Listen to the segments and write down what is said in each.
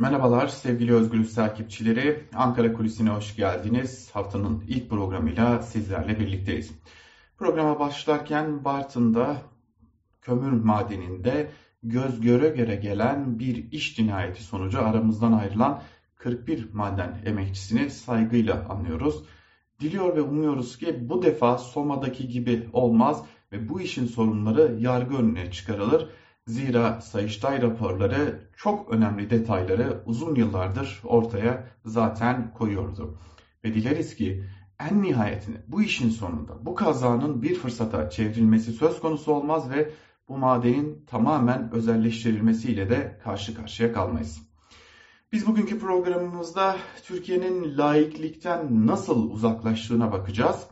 Merhabalar sevgili Özgürüz takipçileri. Ankara Kulisi'ne hoş geldiniz. Haftanın ilk programıyla sizlerle birlikteyiz. Programa başlarken Bartın'da kömür madeninde göz göre göre gelen bir iş cinayeti sonucu aramızdan ayrılan 41 maden emekçisini saygıyla anlıyoruz. Diliyor ve umuyoruz ki bu defa Soma'daki gibi olmaz ve bu işin sorunları yargı önüne çıkarılır Zira Sayıştay raporları çok önemli detayları uzun yıllardır ortaya zaten koyuyordu. Ve dileriz ki en nihayetinde bu işin sonunda bu kazanın bir fırsata çevrilmesi söz konusu olmaz ve bu madenin tamamen özelleştirilmesiyle de karşı karşıya kalmayız. Biz bugünkü programımızda Türkiye'nin laiklikten nasıl uzaklaştığına bakacağız.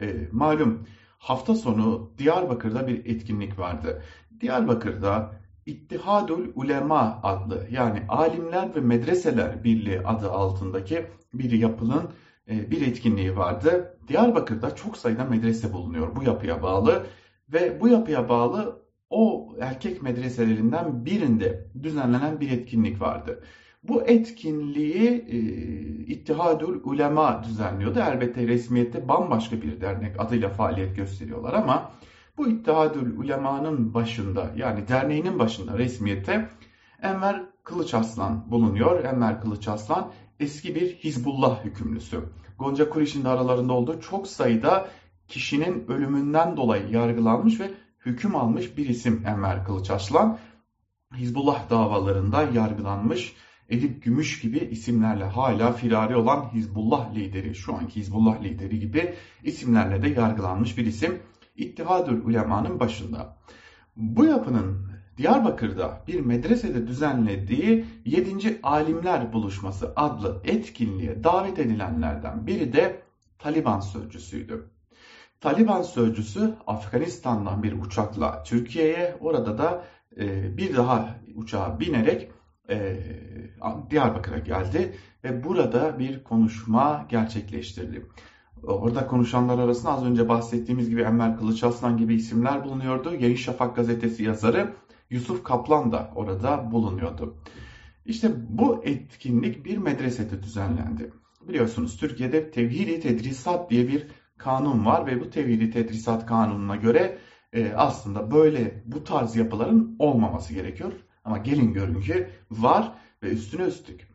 E, malum hafta sonu Diyarbakır'da bir etkinlik vardı. Diyarbakır'da İttihadül Ulema adlı yani Alimler ve Medreseler Birliği adı altındaki bir yapının e, bir etkinliği vardı. Diyarbakır'da çok sayıda medrese bulunuyor bu yapıya bağlı ve bu yapıya bağlı o erkek medreselerinden birinde düzenlenen bir etkinlik vardı. Bu etkinliği e, İttihadül Ulema düzenliyordu. Elbette resmiyette bambaşka bir dernek adıyla faaliyet gösteriyorlar ama bu İttihadül Ulema'nın başında yani derneğinin başında resmiyette Enver Kılıçarslan bulunuyor. Enver Kılıçarslan eski bir Hizbullah hükümlüsü. Gonca Kuriş'in de aralarında olduğu çok sayıda kişinin ölümünden dolayı yargılanmış ve hüküm almış bir isim Enver Kılıçarslan. Hizbullah davalarında yargılanmış Edip Gümüş gibi isimlerle hala firari olan Hizbullah lideri, şu anki Hizbullah lideri gibi isimlerle de yargılanmış bir isim. İttihadül Ulema'nın başında. Bu yapının Diyarbakır'da bir medresede düzenlediği 7. Alimler Buluşması adlı etkinliğe davet edilenlerden biri de Taliban sözcüsüydü. Taliban sözcüsü Afganistan'dan bir uçakla Türkiye'ye orada da e, bir daha uçağa binerek e, Diyarbakır'a geldi ve burada bir konuşma gerçekleştirdi. Orada konuşanlar arasında az önce bahsettiğimiz gibi Enver Kılıçaslan gibi isimler bulunuyordu. Yeni Şafak gazetesi yazarı Yusuf Kaplan da orada bulunuyordu. İşte bu etkinlik bir medresede düzenlendi. Biliyorsunuz Türkiye'de Tevhidi Tedrisat diye bir kanun var ve bu Tevhidi Tedrisat kanununa göre e, aslında böyle bu tarz yapıların olmaması gerekiyor. Ama gelin görün ki var ve üstüne üstlük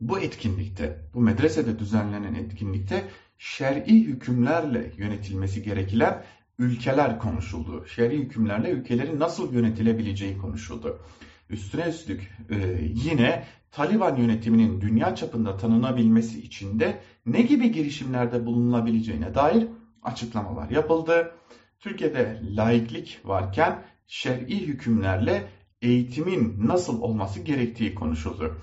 bu etkinlikte, bu medresede düzenlenen etkinlikte şer'i hükümlerle yönetilmesi gereken ülkeler konuşuldu. Şer'i hükümlerle ülkelerin nasıl yönetilebileceği konuşuldu. Üstüne üstlük e, yine Taliban yönetiminin dünya çapında tanınabilmesi için de ne gibi girişimlerde bulunulabileceğine dair açıklamalar yapıldı. Türkiye'de laiklik varken şer'i hükümlerle eğitimin nasıl olması gerektiği konuşuldu.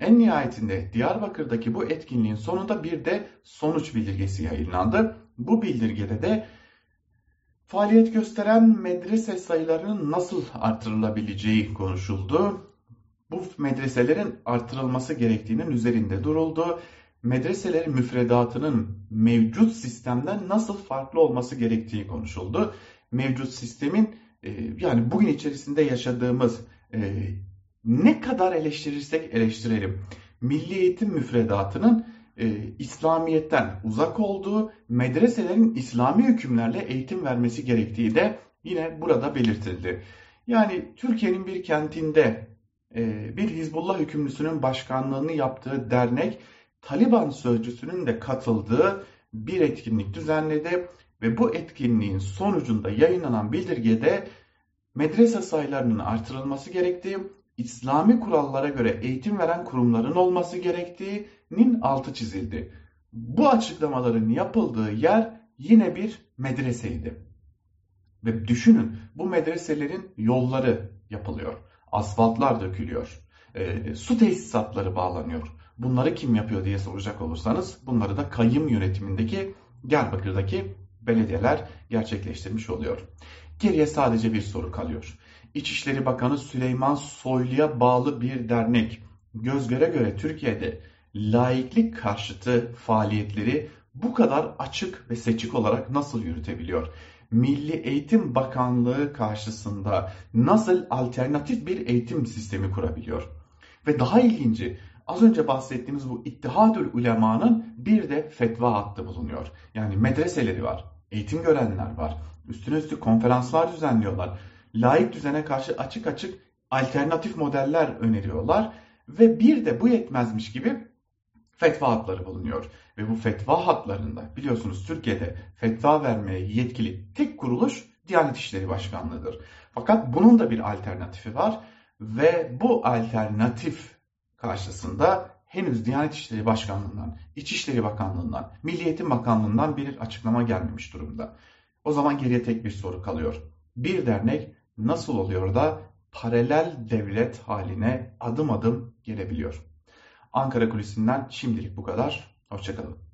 En nihayetinde Diyarbakır'daki bu etkinliğin sonunda bir de sonuç bildirgesi yayınlandı. Bu bildirgede de faaliyet gösteren medrese sayılarının nasıl artırılabileceği konuşuldu. Bu medreselerin artırılması gerektiğinin üzerinde duruldu. Medreselerin müfredatının mevcut sistemden nasıl farklı olması gerektiği konuşuldu. Mevcut sistemin e, yani bugün içerisinde yaşadığımız e, ne kadar eleştirirsek eleştirelim. Milli eğitim müfredatının e, İslamiyet'ten uzak olduğu, medreselerin İslami hükümlerle eğitim vermesi gerektiği de yine burada belirtildi. Yani Türkiye'nin bir kentinde e, bir Hizbullah hükümlüsünün başkanlığını yaptığı dernek Taliban sözcüsünün de katıldığı bir etkinlik düzenledi ve bu etkinliğin sonucunda yayınlanan bildirgede medrese sayılarının artırılması gerektiği, İslami kurallara göre eğitim veren kurumların olması gerektiğinin altı çizildi. Bu açıklamaların yapıldığı yer yine bir medreseydi. Ve düşünün bu medreselerin yolları yapılıyor. Asfaltlar dökülüyor. E, su tesisatları bağlanıyor. Bunları kim yapıyor diye soracak olursanız bunları da kayyım yönetimindeki Diyarbakır'daki belediyeler gerçekleştirmiş oluyor. Geriye sadece bir soru kalıyor. İçişleri Bakanı Süleyman Soylu'ya bağlı bir dernek göz göre göre Türkiye'de laiklik karşıtı faaliyetleri bu kadar açık ve seçik olarak nasıl yürütebiliyor? Milli Eğitim Bakanlığı karşısında nasıl alternatif bir eğitim sistemi kurabiliyor? Ve daha ilginci az önce bahsettiğimiz bu İttihadül Ulema'nın bir de fetva hattı bulunuyor. Yani medreseleri var, eğitim görenler var, üstüne üstlük konferanslar düzenliyorlar. Layık düzene karşı açık açık alternatif modeller öneriyorlar ve bir de bu yetmezmiş gibi fetva hatları bulunuyor. Ve bu fetva hatlarında biliyorsunuz Türkiye'de fetva vermeye yetkili tek kuruluş Diyanet İşleri Başkanlığı'dır. Fakat bunun da bir alternatifi var ve bu alternatif karşısında henüz Diyanet İşleri Başkanlığı'ndan, İçişleri Bakanlığı'ndan, Milli Eğitim Bakanlığı'ndan bir açıklama gelmemiş durumda. O zaman geriye tek bir soru kalıyor. Bir dernek nasıl oluyor da paralel devlet haline adım adım gelebiliyor? Ankara Kulisi'nden şimdilik bu kadar. Hoşçakalın.